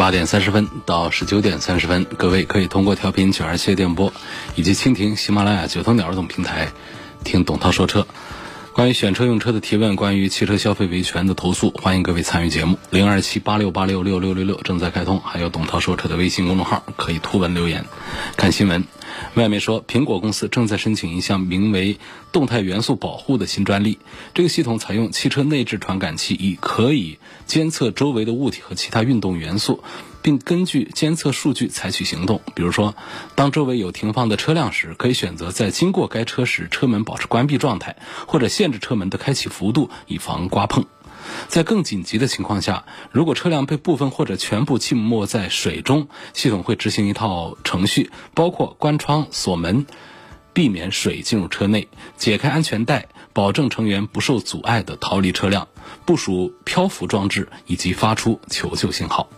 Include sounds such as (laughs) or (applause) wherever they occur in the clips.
八点三十分到十九点三十分，各位可以通过调频九二七电波以及蜻蜓、喜马拉雅、九头鸟等平台听董涛说车。关于选车用车的提问，关于汽车消费维权的投诉，欢迎各位参与节目。零二七八六八六六六六六正在开通，还有董涛说车的微信公众号，可以图文留言。看新闻，外面说，苹果公司正在申请一项名为“动态元素保护”的新专利。这个系统采用汽车内置传感器，以可以监测周围的物体和其他运动元素。并根据监测数据采取行动。比如说，当周围有停放的车辆时，可以选择在经过该车时车门保持关闭状态，或者限制车门的开启幅度，以防刮碰。在更紧急的情况下，如果车辆被部分或者全部浸没在水中，系统会执行一套程序，包括关窗、锁门、避免水进入车内、解开安全带、保证成员不受阻碍地逃离车辆、部署漂浮装置以及发出求救信号。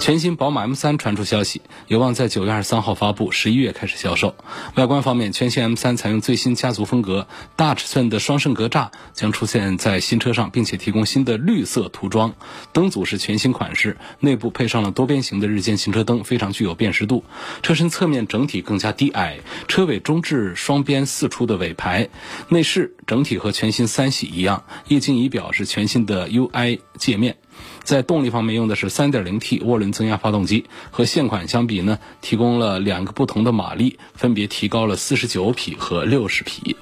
全新宝马 M3 传出消息，有望在九月二十三号发布，十一月开始销售。外观方面，全新 M3 采用最新家族风格，大尺寸的双肾格栅将出现在新车上，并且提供新的绿色涂装。灯组是全新款式，内部配上了多边形的日间行车灯，非常具有辨识度。车身侧面整体更加低矮，车尾中置双边四出的尾排。内饰整体和全新三系一样，液晶仪表是全新的 UI 界面。在动力方面用的是 3.0T 涡轮增压发动机，和现款相比呢，提供了两个不同的马力，分别提高了49匹和60匹。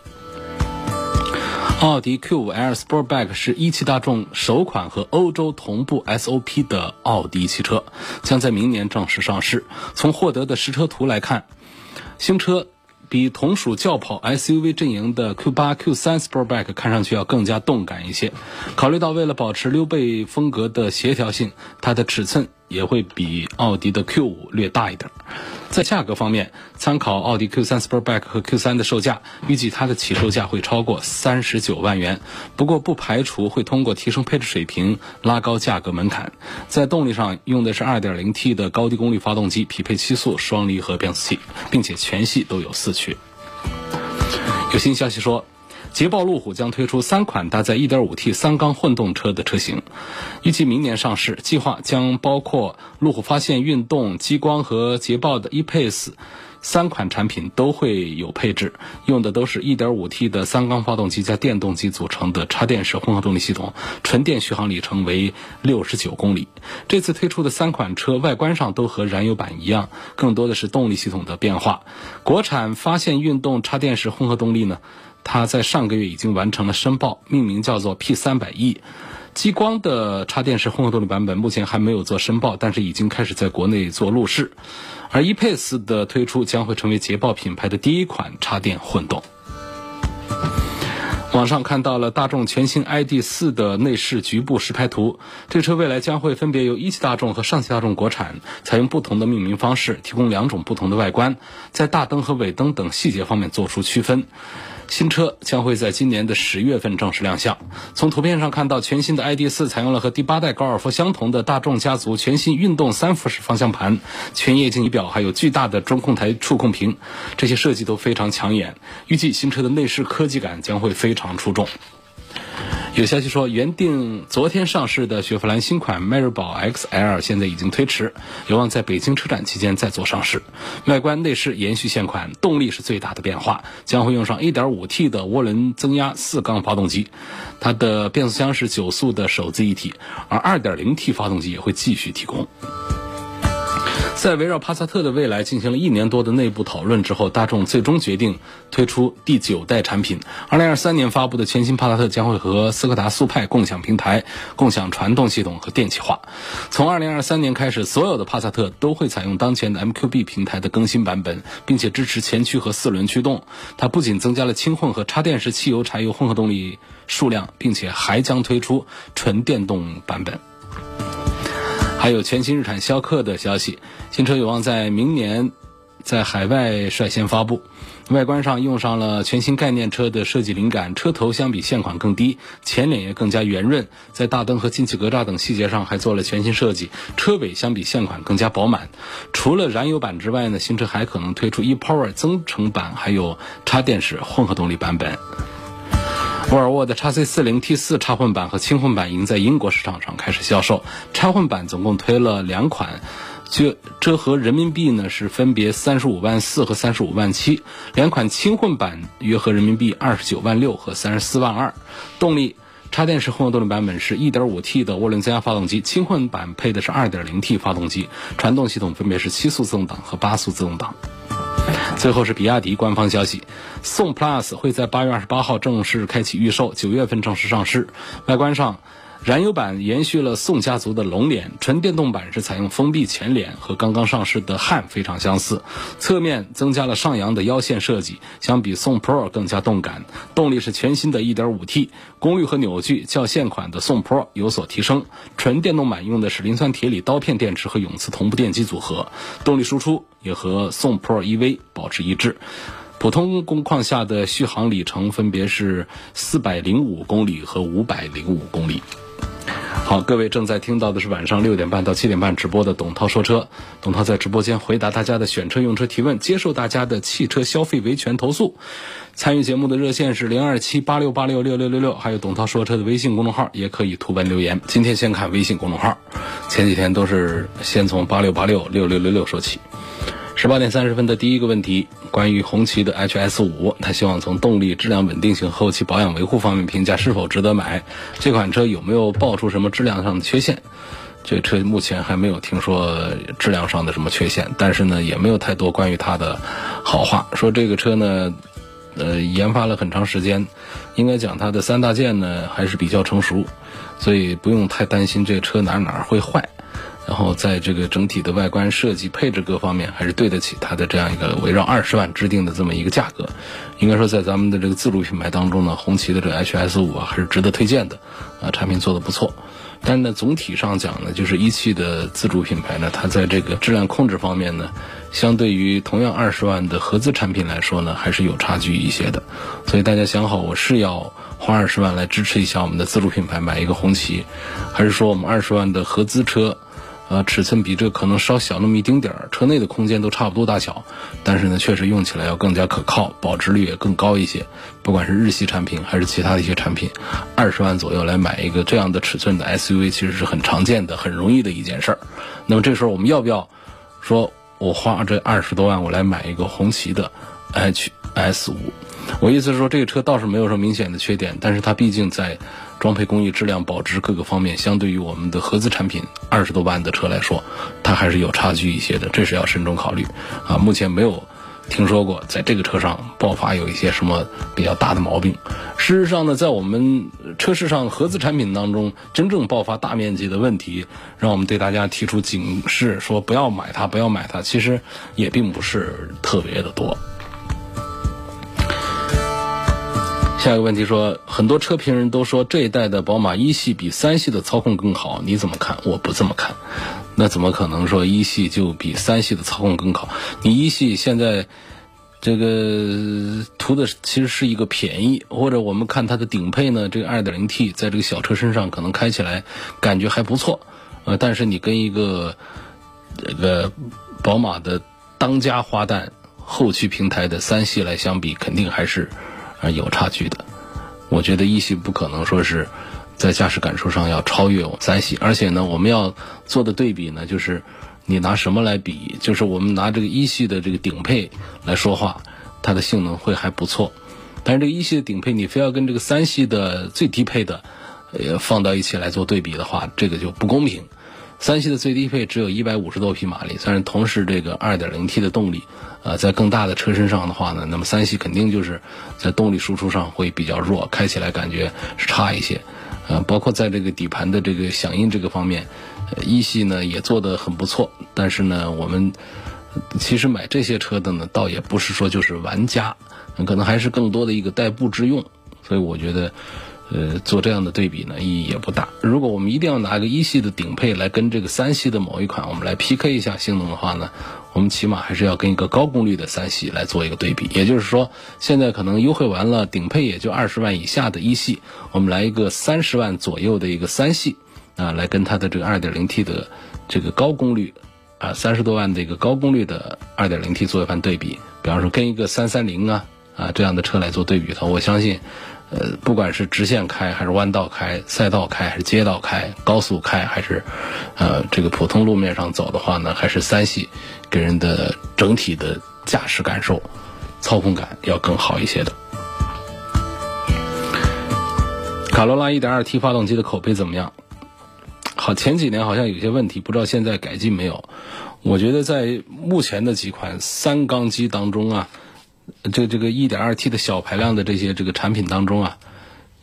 奥迪 Q5L Sportback 是一汽大众首款和欧洲同步 SOP 的奥迪汽车，将在明年正式上市。从获得的实车图来看，新车。比同属轿跑 SUV 阵营的 Q8、Q3 Sportback 看上去要更加动感一些。考虑到为了保持溜背风格的协调性，它的尺寸。也会比奥迪的 Q5 略大一点。在价格方面，参考奥迪 Q3 Sportback 和 Q3 的售价，预计它的起售价会超过三十九万元。不过，不排除会通过提升配置水平拉高价格门槛。在动力上，用的是 2.0T 的高低功率发动机，匹配七速双离合变速器，并且全系都有四驱。有新消息说。捷豹路虎将推出三款搭载 1.5T 三缸混动车的车型，预计明年上市。计划将包括路虎发现运动、激光和捷豹的 ePace 三款产品都会有配置，用的都是一点五 T 的三缸发动机加电动机组成的插电式混合动力系统，纯电续航里程为六十九公里。这次推出的三款车外观上都和燃油版一样，更多的是动力系统的变化。国产发现运动插电式混合动力呢？它在上个月已经完成了申报，命名叫做 P 三百 E。激光的插电式混合动力版本目前还没有做申报，但是已经开始在国内做路试。而 ePace 的推出将会成为捷豹品牌的第一款插电混动。网上看到了大众全新 ID.4 的内饰局部实拍图，这车未来将会分别由一汽大众和上汽大众国产采用不同的命名方式，提供两种不同的外观，在大灯和尾灯等细节方面做出区分。新车将会在今年的十月份正式亮相。从图片上看到，全新的 ID.4 采用了和第八代高尔夫相同的大众家族全新运动三辐式方向盘、全液晶仪表，还有巨大的中控台触控屏，这些设计都非常抢眼。预计新车的内饰科技感将会非常出众。有消息说，原定昨天上市的雪佛兰新款迈锐宝 XL 现在已经推迟，有望在北京车展期间再做上市。外观内饰延续现款，动力是最大的变化，将会用上 1.5T 的涡轮增压四缸发动机，它的变速箱是九速的手自一体，而 2.0T 发动机也会继续提供。在围绕帕萨特的未来进行了一年多的内部讨论之后，大众最终决定推出第九代产品。二零二三年发布的全新帕萨特将会和斯柯达速派共享平台、共享传动系统和电气化。从二零二三年开始，所有的帕萨特都会采用当前的 MQB 平台的更新版本，并且支持前驱和四轮驱动。它不仅增加了轻混和插电式汽油、柴油混合动力数量，并且还将推出纯电动版本。还有全新日产逍客的消息，新车有望在明年在海外率先发布。外观上用上了全新概念车的设计灵感，车头相比现款更低，前脸也更加圆润，在大灯和进气格栅等细节上还做了全新设计。车尾相比现款更加饱满。除了燃油版之外呢，新车还可能推出 ePower 增程版，还有插电式混合动力版本。沃尔沃的 x C 四零 T 四插混版和轻混版已经在英国市场上开始销售。插混版总共推了两款。这折合人民币呢是分别三十五万四和三十五万七，两款轻混版约合人民币二十九万六和三十四万二。动力，插电式混合动力版本是一点五 T 的涡轮增压发动机，轻混版配的是二点零 T 发动机，传动系统分别是七速自动挡和八速自动挡。最后是比亚迪官方消息，宋 PLUS 会在八月二十八号正式开启预售，九月份正式上市。外观上。燃油版延续了宋家族的龙脸，纯电动版是采用封闭前脸，和刚刚上市的汉非常相似。侧面增加了上扬的腰线设计，相比宋 Pro 更加动感。动力是全新的 1.5T，功率和扭矩较现款的宋 Pro 有所提升。纯电动版用的是磷酸铁锂刀片电池和永磁同步电机组合，动力输出也和宋 Pro EV 保持一致。普通工况下的续航里程分别是405公里和505公里。好，各位正在听到的是晚上六点半到七点半直播的董涛说车。董涛在直播间回答大家的选车用车提问，接受大家的汽车消费维权投诉。参与节目的热线是零二七八六八六六六六六，还有董涛说车的微信公众号也可以图文留言。今天先看微信公众号，前几天都是先从八六八六六六六六说起。十八点三十分的第一个问题，关于红旗的 HS 五，他希望从动力、质量稳定性、后期保养维护方面评价是否值得买。这款车有没有爆出什么质量上的缺陷？这车目前还没有听说质量上的什么缺陷，但是呢，也没有太多关于它的好话。说这个车呢，呃，研发了很长时间，应该讲它的三大件呢还是比较成熟，所以不用太担心这车哪哪会坏。然后在这个整体的外观设计、配置各方面，还是对得起它的这样一个围绕二十万制定的这么一个价格。应该说，在咱们的这个自主品牌当中呢，红旗的这个 HS 五啊，还是值得推荐的，啊，产品做的不错。但是呢，总体上讲呢，就是一汽的自主品牌呢，它在这个质量控制方面呢，相对于同样二十万的合资产品来说呢，还是有差距一些的。所以大家想好，我是要花二十万来支持一下我们的自主品牌，买一个红旗，还是说我们二十万的合资车？呃，尺寸比这可能稍小那么一丁点儿，车内的空间都差不多大小，但是呢，确实用起来要更加可靠，保值率也更高一些。不管是日系产品还是其他的一些产品，二十万左右来买一个这样的尺寸的 SUV，其实是很常见的、很容易的一件事儿。那么这时候我们要不要说，我花这二十多万我来买一个红旗的 HS 五？我意思是说，这个车倒是没有什么明显的缺点，但是它毕竟在。装配工艺、质量、保值各个方面，相对于我们的合资产品二十多万的车来说，它还是有差距一些的，这是要慎重考虑。啊，目前没有听说过在这个车上爆发有一些什么比较大的毛病。事实上呢，在我们车市上合资产品当中，真正爆发大面积的问题，让我们对大家提出警示，说不要买它，不要买它，其实也并不是特别的多。下一个问题说，很多车评人都说这一代的宝马一系比三系的操控更好，你怎么看？我不这么看。那怎么可能说一系就比三系的操控更好？你一系现在这个图的其实是一个便宜，或者我们看它的顶配呢？这个 2.0T 在这个小车身上可能开起来感觉还不错，呃，但是你跟一个这个宝马的当家花旦后驱平台的三系来相比，肯定还是。而，有差距的，我觉得一系不可能说是在驾驶感受上要超越我三系，而且呢，我们要做的对比呢，就是你拿什么来比？就是我们拿这个一系的这个顶配来说话，它的性能会还不错，但是这个一系的顶配你非要跟这个三系的最低配的呃放到一起来做对比的话，这个就不公平。三系的最低配只有一百五十多匹马力，但是同时这个二点零 T 的动力。呃，在更大的车身上的话呢，那么三系肯定就是在动力输出上会比较弱，开起来感觉是差一些。呃，包括在这个底盘的这个响应这个方面，一系呢也做得很不错。但是呢，我们其实买这些车的呢，倒也不是说就是玩家，可能还是更多的一个代步之用。所以我觉得，呃，做这样的对比呢，意义也不大。如果我们一定要拿个一系的顶配来跟这个三系的某一款，我们来 PK 一下性能的话呢，我们起码还是要跟一个高功率的三系来做一个对比。也就是说，现在可能优惠完了，顶配也就二十万以下的一系，我们来一个三十万左右的一个三系啊，来跟它的这个二点零 T 的这个高功率啊，三十多万的一个高功率的二点零 T 做一番对比。比方说，跟一个三三零啊啊这样的车来做对比的话，我相信。呃，不管是直线开还是弯道开、赛道开还是街道开、高速开还是，呃，这个普通路面上走的话呢，还是三系给人的整体的驾驶感受、操控感要更好一些的。卡罗拉 1.2T 发动机的口碑怎么样？好，前几年好像有些问题，不知道现在改进没有。我觉得在目前的几款三缸机当中啊。这这个 1.2T 的小排量的这些这个产品当中啊，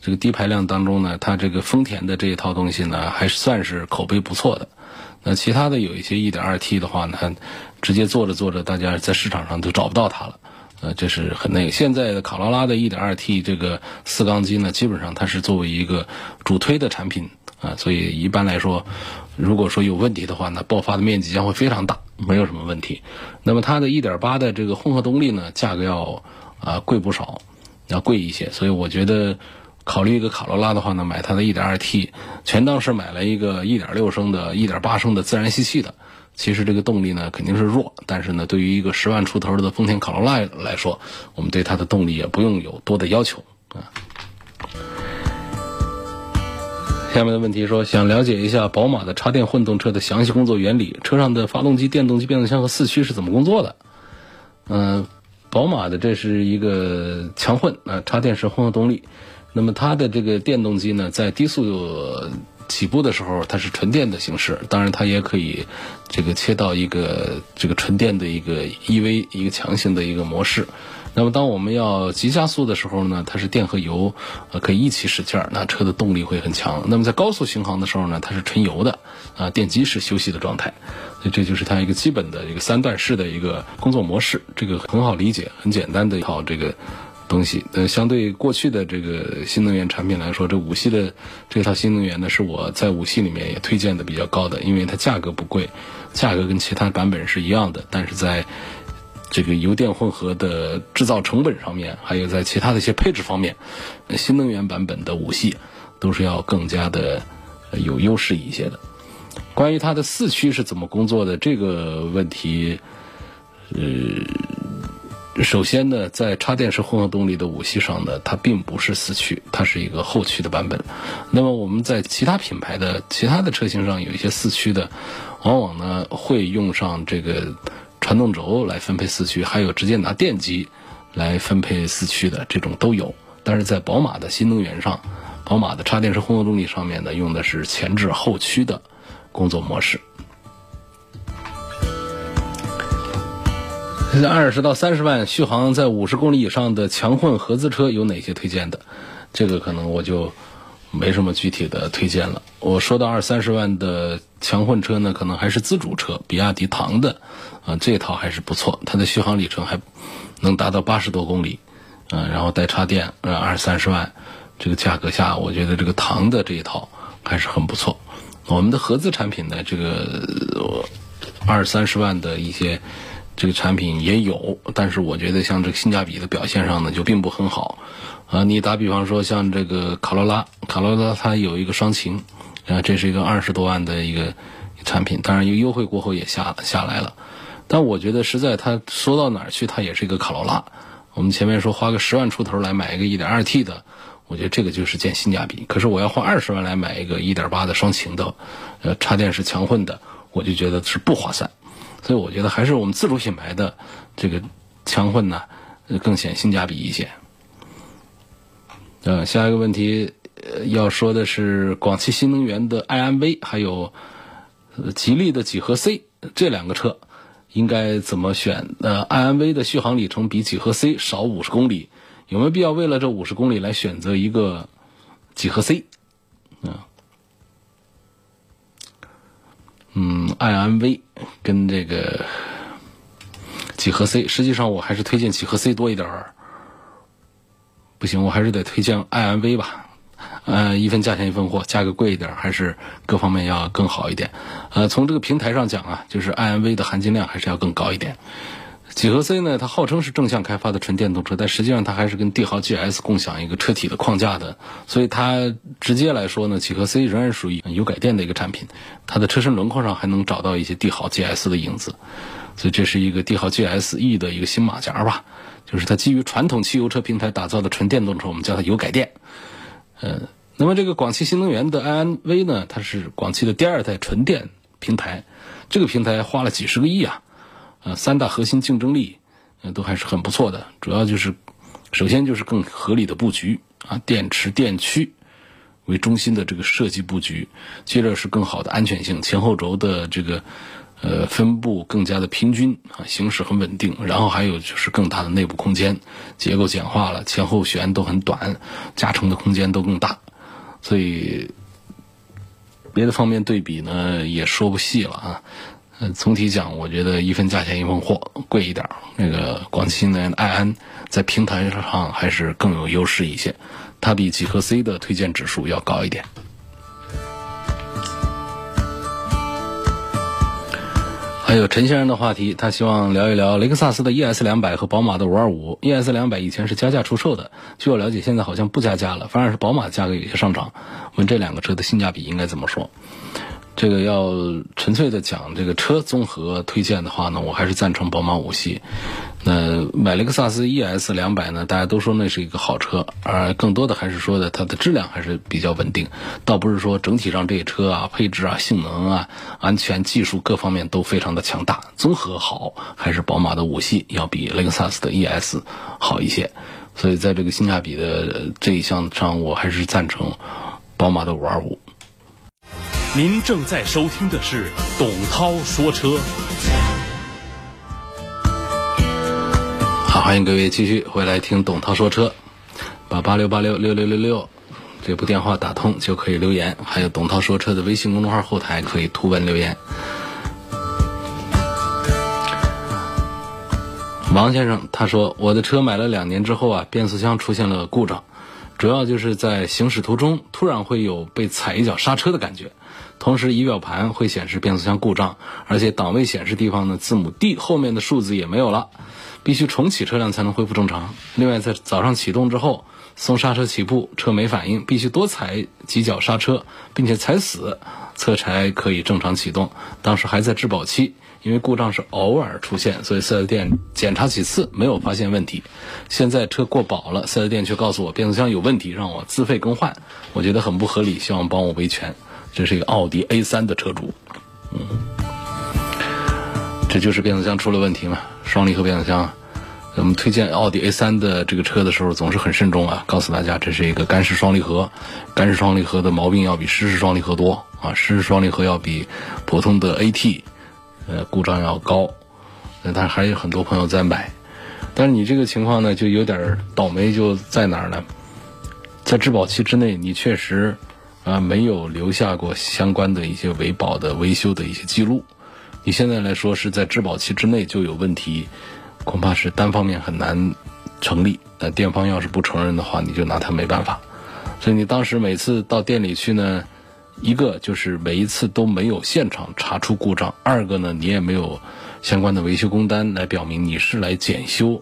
这个低排量当中呢，它这个丰田的这一套东西呢，还算是口碑不错的。那其他的有一些 1.2T 的话呢，直接做着做着，大家在市场上都找不到它了。呃，这是很那个。现在的卡罗拉的 1.2T 这个四缸机呢，基本上它是作为一个主推的产品啊，所以一般来说，如果说有问题的话呢，爆发的面积将会非常大。没有什么问题，那么它的1.8的这个混合动力呢，价格要啊贵不少，要贵一些，所以我觉得考虑一个卡罗拉的话呢，买它的 1.2T，全当是买了一个1.6升的、1.8升的自然吸气的。其实这个动力呢肯定是弱，但是呢，对于一个十万出头的丰田卡罗拉来说，我们对它的动力也不用有多的要求啊。下面的问题说，想了解一下宝马的插电混动车的详细工作原理，车上的发动机、电动机、变速箱和四驱是怎么工作的？嗯，宝马的这是一个强混啊，插电式混合动力。那么它的这个电动机呢，在低速起步的时候，它是纯电的形式，当然它也可以这个切到一个这个纯电的一个 EV 一个强行的一个模式。那么，当我们要急加速的时候呢，它是电和油，呃，可以一起使劲儿，那车的动力会很强。那么在高速巡航的时候呢，它是纯油的，啊，电机是休息的状态。所以这就是它一个基本的一个三段式的一个工作模式，这个很好理解，很简单的一套这个东西。呃，相对过去的这个新能源产品来说，这五系的这套新能源呢，是我在五系里面也推荐的比较高的，因为它价格不贵，价格跟其他版本是一样的，但是在这个油电混合的制造成本上面，还有在其他的一些配置方面，新能源版本的五系都是要更加的有优势一些的。关于它的四驱是怎么工作的这个问题，呃，首先呢，在插电式混合动力的五系上呢，它并不是四驱，它是一个后驱的版本。那么我们在其他品牌的其他的车型上有一些四驱的，往往呢会用上这个。传动轴来分配四驱，还有直接拿电机来分配四驱的这种都有。但是在宝马的新能源上，宝马的插电式混合动力上面呢，用的是前置后驱的工作模式。现在二十到三十万续航在五十公里以上的强混合资车有哪些推荐的？这个可能我就没什么具体的推荐了。我说到二三十万的强混车呢，可能还是自主车，比亚迪唐的。啊，这套还是不错，它的续航里程还能达到八十多公里，嗯，然后带插电，呃，二三十万这个价格下，我觉得这个唐的这一套还是很不错。我们的合资产品呢，这个二三十万的一些这个产品也有，但是我觉得像这个性价比的表现上呢，就并不很好。啊，你打比方说像这个卡罗拉，卡罗拉它有一个双擎，啊，这是一个二十多万的一个产品，当然优惠过后也下下来了。但我觉得实在，它说到哪儿去，它也是一个卡罗拉。我们前面说花个十万出头来买一个 1.2T 的，我觉得这个就是见性价比。可是我要花二十万来买一个1.8的双擎的，呃，插电式强混的，我就觉得是不划算。所以我觉得还是我们自主品牌的这个强混呢，更显性价比一些。呃，下一个问题要说的是广汽新能源的 iMV，还有吉利的几何 C 这两个车。应该怎么选？呃，iMV 的续航里程比几何 C 少五十公里，有没有必要为了这五十公里来选择一个几何 C？啊，嗯，iMV 跟这个几何 C，实际上我还是推荐几何 C 多一点儿。不行，我还是得推荐 iMV 吧。呃，一分价钱一分货，价格贵一点，还是各方面要更好一点。呃，从这个平台上讲啊，就是 iMV 的含金量还是要更高一点。几何 C 呢，它号称是正向开发的纯电动车，但实际上它还是跟帝豪 GS 共享一个车体的框架的，所以它直接来说呢，几何 C 仍然属于油改电的一个产品，它的车身轮廓上还能找到一些帝豪 GS 的影子，所以这是一个帝豪 GSE 的一个新马甲吧，就是它基于传统汽油车平台打造的纯电动车，我们叫它油改电。呃，那么这个广汽新能源的 iNV 呢，它是广汽的第二代纯电平台，这个平台花了几十个亿啊。呃，三大核心竞争力，呃，都还是很不错的。主要就是，首先就是更合理的布局啊，电池电驱为中心的这个设计布局。接着是更好的安全性，前后轴的这个呃分布更加的平均啊，行驶很稳定。然后还有就是更大的内部空间，结构简化了，前后悬都很短，加成的空间都更大。所以别的方面对比呢，也说不细了啊。呃，总体讲，我觉得一分价钱一分货，贵一点儿。那个广汽新能源的爱安在平台上还是更有优势一些，它比几何 C 的推荐指数要高一点。还有陈先生的话题，他希望聊一聊雷克萨斯的 ES 两百和宝马的五二五。ES 两百以前是加价出售的，据我了解，现在好像不加价了，反而是宝马价格有些上涨。问这两个车的性价比应该怎么说？这个要纯粹的讲这个车综合推荐的话呢，我还是赞成宝马五系。那买雷克萨斯 ES 两百呢，大家都说那是一个好车，而更多的还是说的它的质量还是比较稳定，倒不是说整体上这车啊、配置啊、性能啊、安全技术各方面都非常的强大，综合好还是宝马的五系要比雷克萨斯的 ES 好一些。所以在这个性价比的这一项上，我还是赞成宝马的五二五。您正在收听的是董涛说车，好，欢迎各位继续回来听董涛说车，把八六八六六六六六这部电话打通就可以留言，还有董涛说车的微信公众号后台可以图文留言。王先生他说，我的车买了两年之后啊，变速箱出现了故障。主要就是在行驶途中突然会有被踩一脚刹车的感觉，同时仪表盘会显示变速箱故障，而且档位显示地方呢字母 D 后面的数字也没有了，必须重启车辆才能恢复正常。另外在早上启动之后松刹车起步车没反应，必须多踩几脚刹车，并且踩死车才可以正常启动。当时还在质保期。因为故障是偶尔出现，所以四 S 店检查几次没有发现问题。现在车过保了，四 S 店却告诉我变速箱有问题，让我自费更换，我觉得很不合理，希望帮我维权。这是一个奥迪 A3 的车主，嗯，这就是变速箱出了问题嘛？双离合变速箱。我们推荐奥迪 A3 的这个车的时候，总是很慎重啊，告诉大家这是一个干式双离合，干式双离合的毛病要比湿式双离合多啊，湿式双离合要比普通的 AT。呃，故障要高，但是还有很多朋友在买，但是你这个情况呢，就有点倒霉，就在哪儿呢？在质保期之内，你确实啊没有留下过相关的一些维保的维修的一些记录，你现在来说是在质保期之内就有问题，恐怕是单方面很难成立。那店方要是不承认的话，你就拿他没办法。所以你当时每次到店里去呢？一个就是每一次都没有现场查出故障，二个呢，你也没有相关的维修工单来表明你是来检修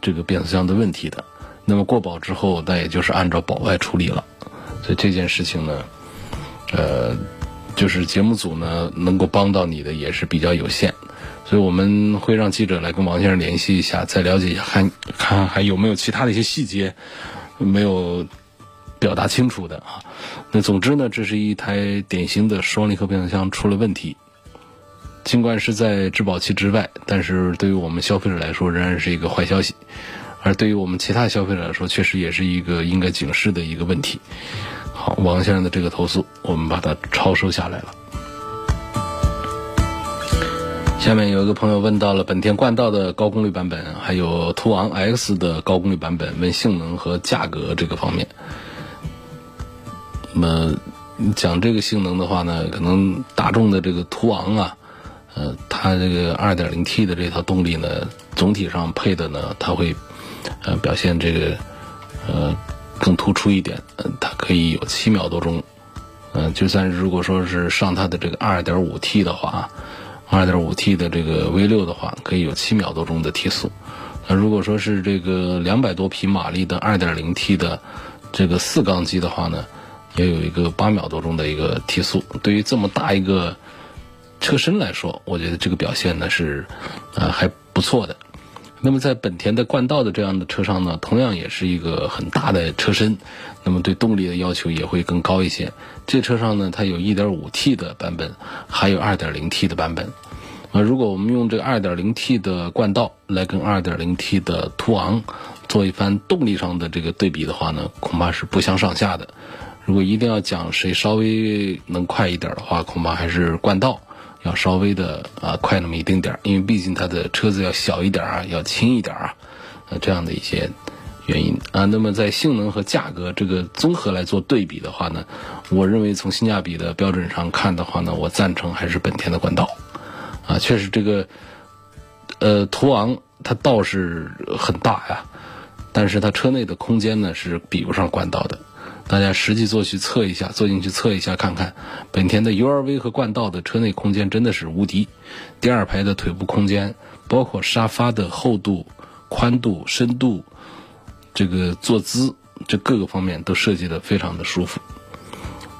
这个变速箱的问题的。那么过保之后，那也就是按照保外处理了。所以这件事情呢，呃，就是节目组呢能够帮到你的也是比较有限，所以我们会让记者来跟王先生联系一下，再了解一下，看看还有没有其他的一些细节没有。表达清楚的啊，那总之呢，这是一台典型的双离合变速箱出了问题。尽管是在质保期之外，但是对于我们消费者来说，仍然是一个坏消息；而对于我们其他消费者来说，确实也是一个应该警示的一个问题。好，王先生的这个投诉，我们把它抄收下来了。下面有一个朋友问到了本田冠道的高功率版本，还有途昂 X 的高功率版本，问性能和价格这个方面。那么讲这个性能的话呢，可能大众的这个途昂啊，呃，它这个 2.0T 的这套动力呢，总体上配的呢，它会呃表现这个呃更突出一点，呃，它可以有七秒多钟。嗯，就算如果说是上它的这个二点五 T 的话，二点五 T 的这个 V 六的话，可以有七秒多钟的提速。那如果说是这个两百多匹马力的二点零 T 的这个四缸机的话呢，也有一个八秒多钟的一个提速。对于这么大一个车身来说，我觉得这个表现呢是啊还不错的。那么在本田的冠道的这样的车上呢，同样也是一个很大的车身，那么对动力的要求也会更高一些。这车上呢，它有 1.5T 的版本，还有 2.0T 的版本。啊，如果我们用这个 2.0T 的冠道来跟 2.0T 的途昂做一番动力上的这个对比的话呢，恐怕是不相上下的。如果一定要讲谁稍微能快一点的话，恐怕还是冠道。要稍微的啊快那么一丁点儿，因为毕竟它的车子要小一点啊，要轻一点啊，呃这样的一些原因啊。那么在性能和价格这个综合来做对比的话呢，我认为从性价比的标准上看的话呢，我赞成还是本田的冠道啊。确实这个呃途昂它倒是很大呀，但是它车内的空间呢是比不上冠道的。大家实际坐去测一下，坐进去测一下看看，本田的 URV 和冠道的车内空间真的是无敌。第二排的腿部空间，包括沙发的厚度、宽度、深度，这个坐姿，这各个方面都设计的非常的舒服。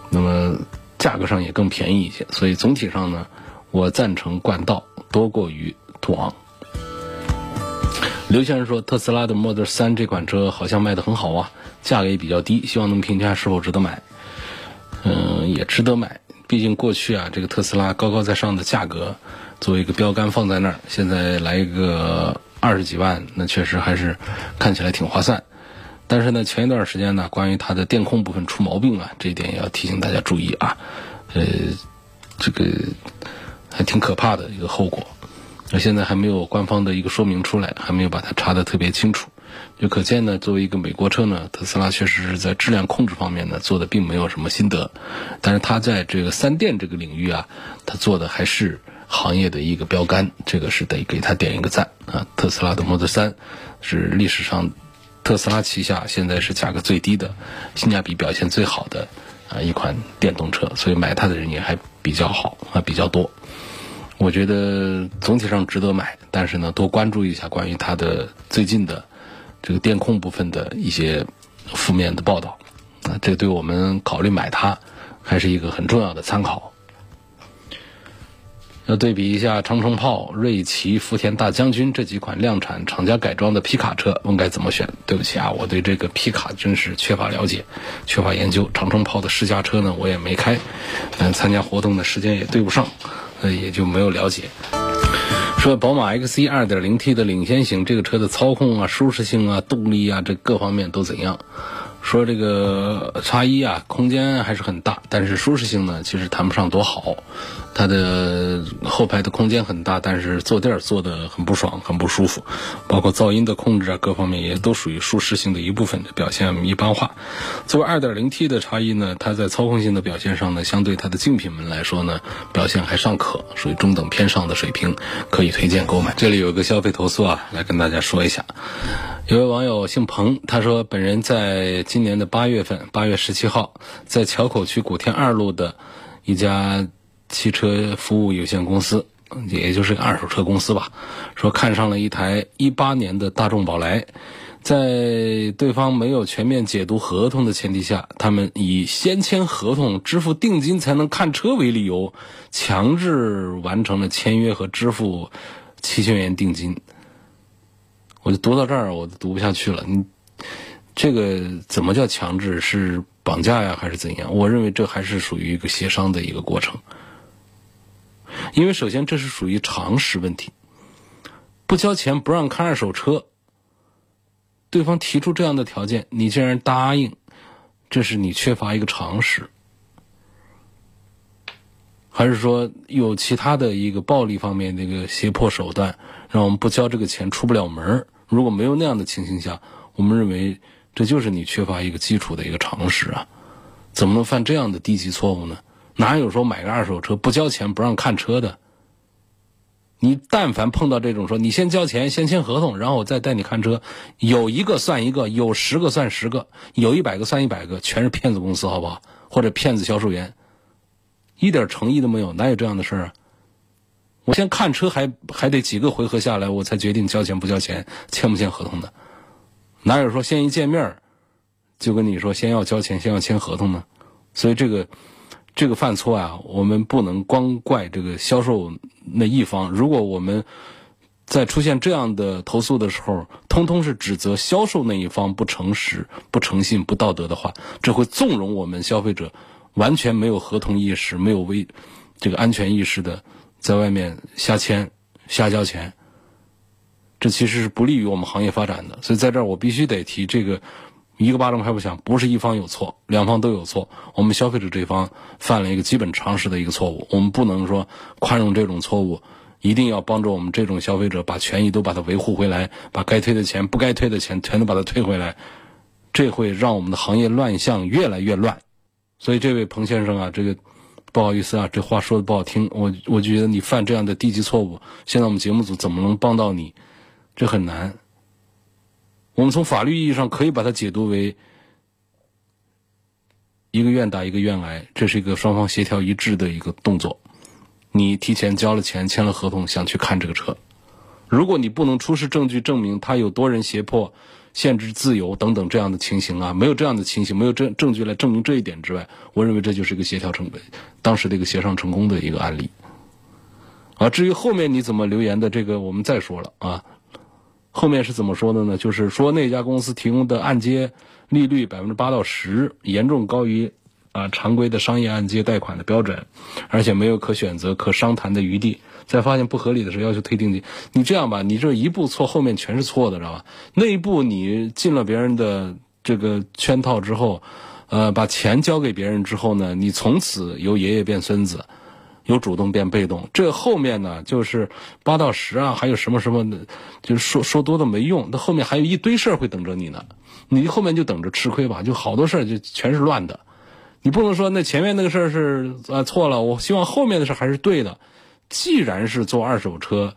那么价格上也更便宜一些，所以总体上呢，我赞成冠道多过于途昂。刘先生说，特斯拉的 Model 3这款车好像卖的很好啊。价格也比较低，希望能评价是否值得买。嗯，也值得买，毕竟过去啊，这个特斯拉高高在上的价格作为一个标杆放在那儿，现在来一个二十几万，那确实还是看起来挺划算。但是呢，前一段时间呢，关于它的电控部分出毛病了，这一点也要提醒大家注意啊。呃，这个还挺可怕的一个后果。那现在还没有官方的一个说明出来，还没有把它查得特别清楚。就可见呢，作为一个美国车呢，特斯拉确实是在质量控制方面呢做的并没有什么心得，但是它在这个三电这个领域啊，它做的还是行业的一个标杆，这个是得给它点一个赞啊。特斯拉的 Model 3是历史上特斯拉旗下现在是价格最低的、性价比表现最好的啊一款电动车，所以买它的人也还比较好啊，比较多。我觉得总体上值得买，但是呢，多关注一下关于它的最近的。这个电控部分的一些负面的报道，啊，这对我们考虑买它还是一个很重要的参考。要对比一下长城炮、瑞奇、福田大将军这几款量产厂家改装的皮卡车，问该怎么选？对不起啊，我对这个皮卡真是缺乏了解，缺乏研究。长城炮的试驾车呢，我也没开，嗯，参加活动的时间也对不上，呃，也就没有了解。说宝马 X1 2.0T 的领先型，这个车的操控啊、舒适性啊、动力啊，这各方面都怎样？说这个叉一啊，空间还是很大，但是舒适性呢，其实谈不上多好。它的后排的空间很大，但是坐垫坐的很不爽，很不舒服。包括噪音的控制啊，各方面也都属于舒适性的一部分，表现一般化。作为 2.0T 的叉一呢，它在操控性的表现上呢，相对它的竞品们来说呢，表现还尚可，属于中等偏上的水平，可以推荐购买。这里有个消费投诉啊，来跟大家说一下。有位网友姓彭，他说本人在今年的八月份，八月十七号，在桥口区古田二路的一家汽车服务有限公司，也就是个二手车公司吧，说看上了一台一八年的大众宝来，在对方没有全面解读合同的前提下，他们以先签合同、支付定金才能看车为理由，强制完成了签约和支付七千元定金。我就读到这儿，我都读不下去了。你这个怎么叫强制？是绑架呀，还是怎样？我认为这还是属于一个协商的一个过程。因为首先这是属于常识问题，不交钱不让看二手车，对方提出这样的条件，你竟然答应，这是你缺乏一个常识，还是说有其他的一个暴力方面的一个胁迫手段？让我们不交这个钱出不了门如果没有那样的情形下，我们认为这就是你缺乏一个基础的一个常识啊！怎么能犯这样的低级错误呢？哪有说买个二手车不交钱不让看车的？你但凡碰到这种说，你先交钱，先签合同，然后我再带你看车，有一个算一个，有十个算十个，有一百个算一百个，全是骗子公司，好不好？或者骗子销售员，一点诚意都没有，哪有这样的事儿啊？我先看车还还得几个回合下来，我才决定交钱不交钱，签不签合同的？哪有说先一见面就跟你说先要交钱，先要签合同呢？所以这个。这个犯错啊，我们不能光怪这个销售那一方。如果我们在出现这样的投诉的时候，通通是指责销售那一方不诚实、不诚信、不道德的话，这会纵容我们消费者完全没有合同意识、没有危这个安全意识的在外面瞎签、瞎交钱。这其实是不利于我们行业发展的。所以在这儿，我必须得提这个。一个巴掌拍不响，不是一方有错，两方都有错。我们消费者这方犯了一个基本常识的一个错误，我们不能说宽容这种错误，一定要帮助我们这种消费者把权益都把它维护回来，把该退的钱、不该退的钱全都把它退回来，这会让我们的行业乱象越来越乱。所以，这位彭先生啊，这个不好意思啊，这话说的不好听，我我觉得你犯这样的低级错误，现在我们节目组怎么能帮到你？这很难。我们从法律意义上可以把它解读为一个愿打一个愿挨，这是一个双方协调一致的一个动作。你提前交了钱，签了合同，想去看这个车，如果你不能出示证据证明他有多人胁迫、限制自由等等这样的情形啊，没有这样的情形，没有证证据来证明这一点之外，我认为这就是一个协调成本，当时的一个协商成功的一个案例。啊，至于后面你怎么留言的，这个我们再说了啊。后面是怎么说的呢？就是说那家公司提供的按揭利率百分之八到十，严重高于啊常规的商业按揭贷款的标准，而且没有可选择、可商谈的余地。在发现不合理的时候，要求退定金。你这样吧，你这一步错，后面全是错的，知道吧？那一步你进了别人的这个圈套之后，呃，把钱交给别人之后呢，你从此由爷爷变孙子。由主动变被动，这后面呢就是八到十啊，还有什么什么的，就是说 (laughs) 说多的没用，那后面还有一堆事儿会等着你呢，你后面就等着吃亏吧，就好多事儿就全是乱的，你不能说那前面那个事儿是啊错了，我希望后面的事还是对的，既然是做二手车。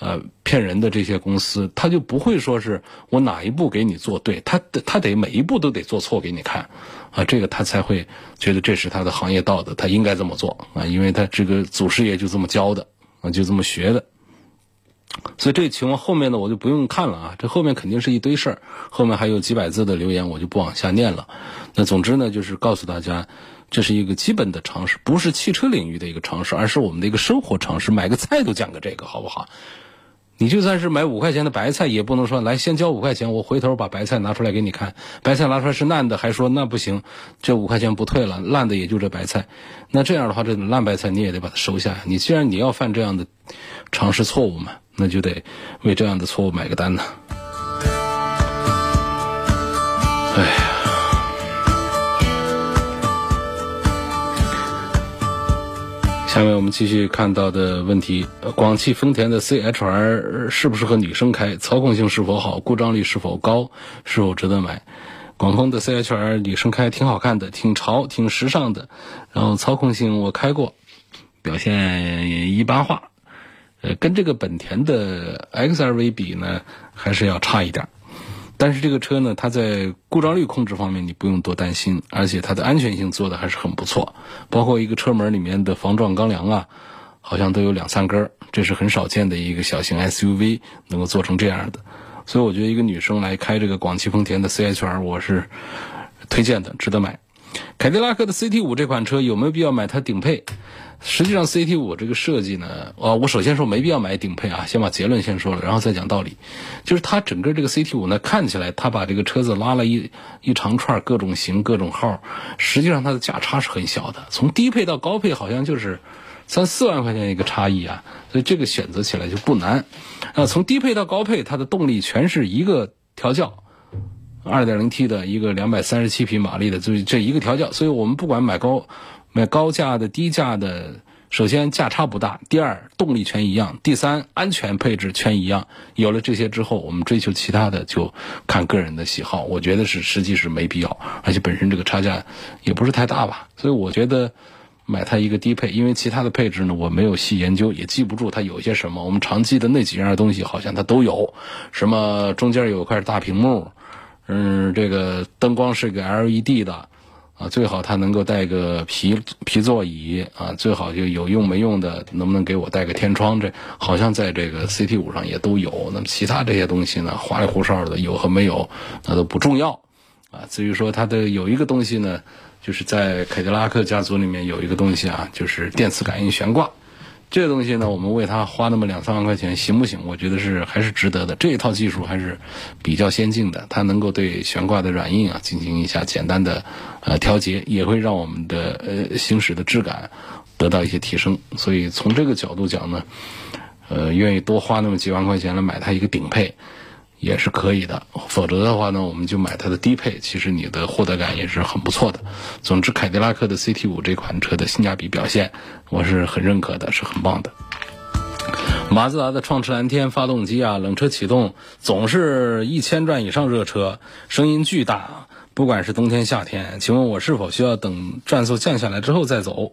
呃，骗人的这些公司，他就不会说是我哪一步给你做对，他他得每一步都得做错给你看，啊，这个他才会觉得这是他的行业道德，他应该这么做啊，因为他这个祖师爷就这么教的啊，就这么学的。所以这情况后面呢，我就不用看了啊，这后面肯定是一堆事儿，后面还有几百字的留言，我就不往下念了。那总之呢，就是告诉大家，这是一个基本的常识，不是汽车领域的一个常识，而是我们的一个生活常识。买个菜都讲个这个，好不好？你就算是买五块钱的白菜，也不能说来先交五块钱，我回头把白菜拿出来给你看，白菜拿出来是烂的，还说那不行，这五块钱不退了，烂的也就这白菜，那这样的话，这烂白菜你也得把它收下。你既然你要犯这样的常识错误嘛，那就得为这样的错误买个单呢。下面我们继续看到的问题：广汽丰田的 CHR 适不适合女生开？操控性是否好？故障率是否高？是否值得买？广丰的 CHR 女生开挺好看的，挺潮，挺时尚的。然后操控性我开过，表现一般化。呃，跟这个本田的 XRV 比呢，还是要差一点。但是这个车呢，它在故障率控制方面你不用多担心，而且它的安全性做的还是很不错，包括一个车门里面的防撞钢梁啊，好像都有两三根，这是很少见的一个小型 SUV 能够做成这样的，所以我觉得一个女生来开这个广汽丰田的 CHR，我是推荐的，值得买。凯迪拉克的 CT 五这款车有没有必要买它顶配？实际上，CT 五这个设计呢，啊，我首先说没必要买顶配啊，先把结论先说了，然后再讲道理。就是它整个这个 CT 五呢，看起来它把这个车子拉了一一长串各种型、各种号，实际上它的价差是很小的，从低配到高配好像就是三四万块钱一个差异啊，所以这个选择起来就不难。啊，从低配到高配，它的动力全是一个调教，2.0T 的一个237匹马力的，就这一个调教，所以我们不管买高。买高价的、低价的，首先价差不大，第二动力全一样，第三安全配置全一样。有了这些之后，我们追求其他的就看个人的喜好。我觉得是实际是没必要，而且本身这个差价也不是太大吧。所以我觉得买它一个低配，因为其他的配置呢我没有细研究，也记不住它有些什么。我们常记的那几样东西好像它都有，什么中间有一块大屏幕，嗯，这个灯光是个 LED 的。啊，最好它能够带个皮皮座椅啊，最好就有用没用的，能不能给我带个天窗？这好像在这个 CT 五上也都有。那么其他这些东西呢，花里胡哨的有和没有，那都不重要啊。至于说它的有一个东西呢，就是在凯迪拉克家族里面有一个东西啊，就是电磁感应悬挂。这个东西呢，我们为它花那么两三万块钱，行不行？我觉得是还是值得的。这一套技术还是比较先进的，它能够对悬挂的软硬啊进行一下简单的呃调节，也会让我们的呃行驶的质感得到一些提升。所以从这个角度讲呢，呃，愿意多花那么几万块钱来买它一个顶配。也是可以的，否则的话呢，我们就买它的低配，其实你的获得感也是很不错的。总之，凯迪拉克的 CT 五这款车的性价比表现，我是很认可的，是很棒的。马自达的创驰蓝天发动机啊，冷车启动总是一千转以上热车，声音巨大，不管是冬天夏天。请问我是否需要等转速降下来之后再走？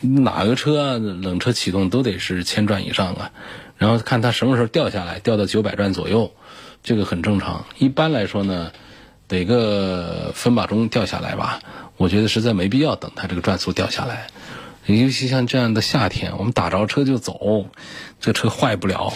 哪个车冷车启动都得是千转以上啊？然后看它什么时候掉下来，掉到九百转左右，这个很正常。一般来说呢，得个分把钟掉下来吧。我觉得实在没必要等它这个转速掉下来。尤其像这样的夏天，我们打着车就走，这车坏不了。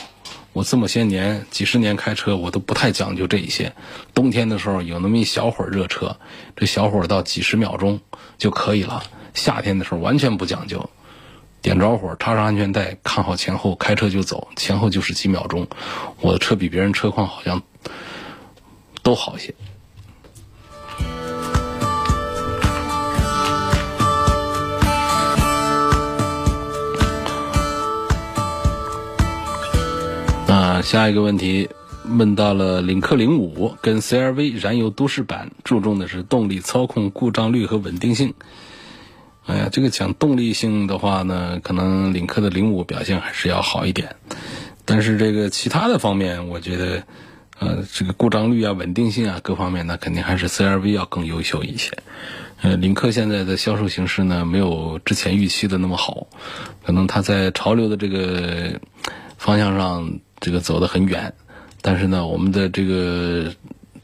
我这么些年几十年开车，我都不太讲究这一些。冬天的时候有那么一小会儿热车，这小会儿到几十秒钟就可以了。夏天的时候完全不讲究。点着火，插上安全带，看好前后，开车就走，前后就是几秒钟。我的车比别人车况好像都好一些。啊，下一个问题问到了领克零五跟 CRV 燃油都市版，注重的是动力、操控、故障率和稳定性。哎呀，这个讲动力性的话呢，可能领克的零五表现还是要好一点，但是这个其他的方面，我觉得，呃，这个故障率啊、稳定性啊各方面呢，肯定还是 CRV 要更优秀一些。呃，领克现在的销售形势呢，没有之前预期的那么好，可能它在潮流的这个方向上这个走得很远，但是呢，我们的这个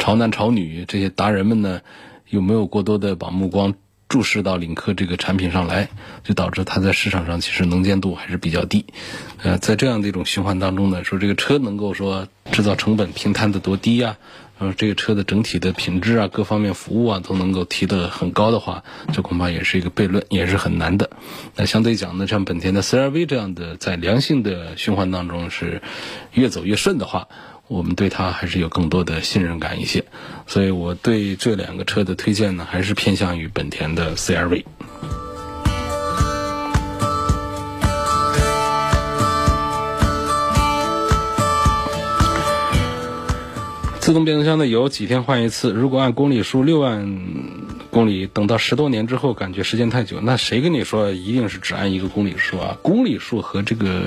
潮男潮女这些达人们呢，又没有过多的把目光。注视到领克这个产品上来，就导致它在市场上其实能见度还是比较低。呃，在这样的一种循环当中呢，说这个车能够说制造成本平摊的多低呀，呃，这个车的整体的品质啊，各方面服务啊都能够提得很高的话，这恐怕也是一个悖论，也是很难的。那相对讲呢，像本田的 CR-V 这样的在良性的循环当中是越走越顺的话。我们对它还是有更多的信任感一些，所以我对这两个车的推荐呢，还是偏向于本田的 CR-V。自动变速箱的油几天换一次？如果按公里数六万公里，等到十多年之后，感觉时间太久。那谁跟你说一定是只按一个公里数啊？公里数和这个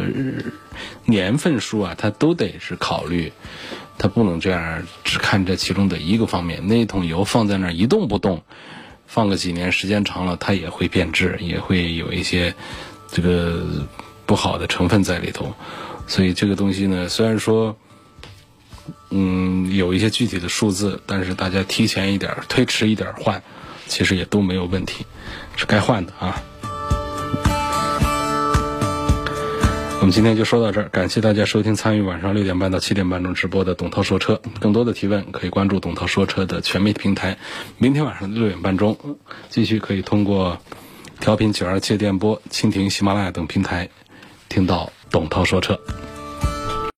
年份数啊，它都得是考虑，它不能这样只看这其中的一个方面。那一桶油放在那儿一动不动，放个几年，时间长了它也会变质，也会有一些这个不好的成分在里头。所以这个东西呢，虽然说。嗯，有一些具体的数字，但是大家提前一点、推迟一点换，其实也都没有问题，是该换的啊。我们今天就说到这儿，感谢大家收听参与晚上六点半到七点半钟直播的董涛说车。更多的提问可以关注董涛说车的全媒体平台。明天晚上六点半钟，继续可以通过调频九二七电波、蜻蜓、喜马拉雅等平台听到董涛说车。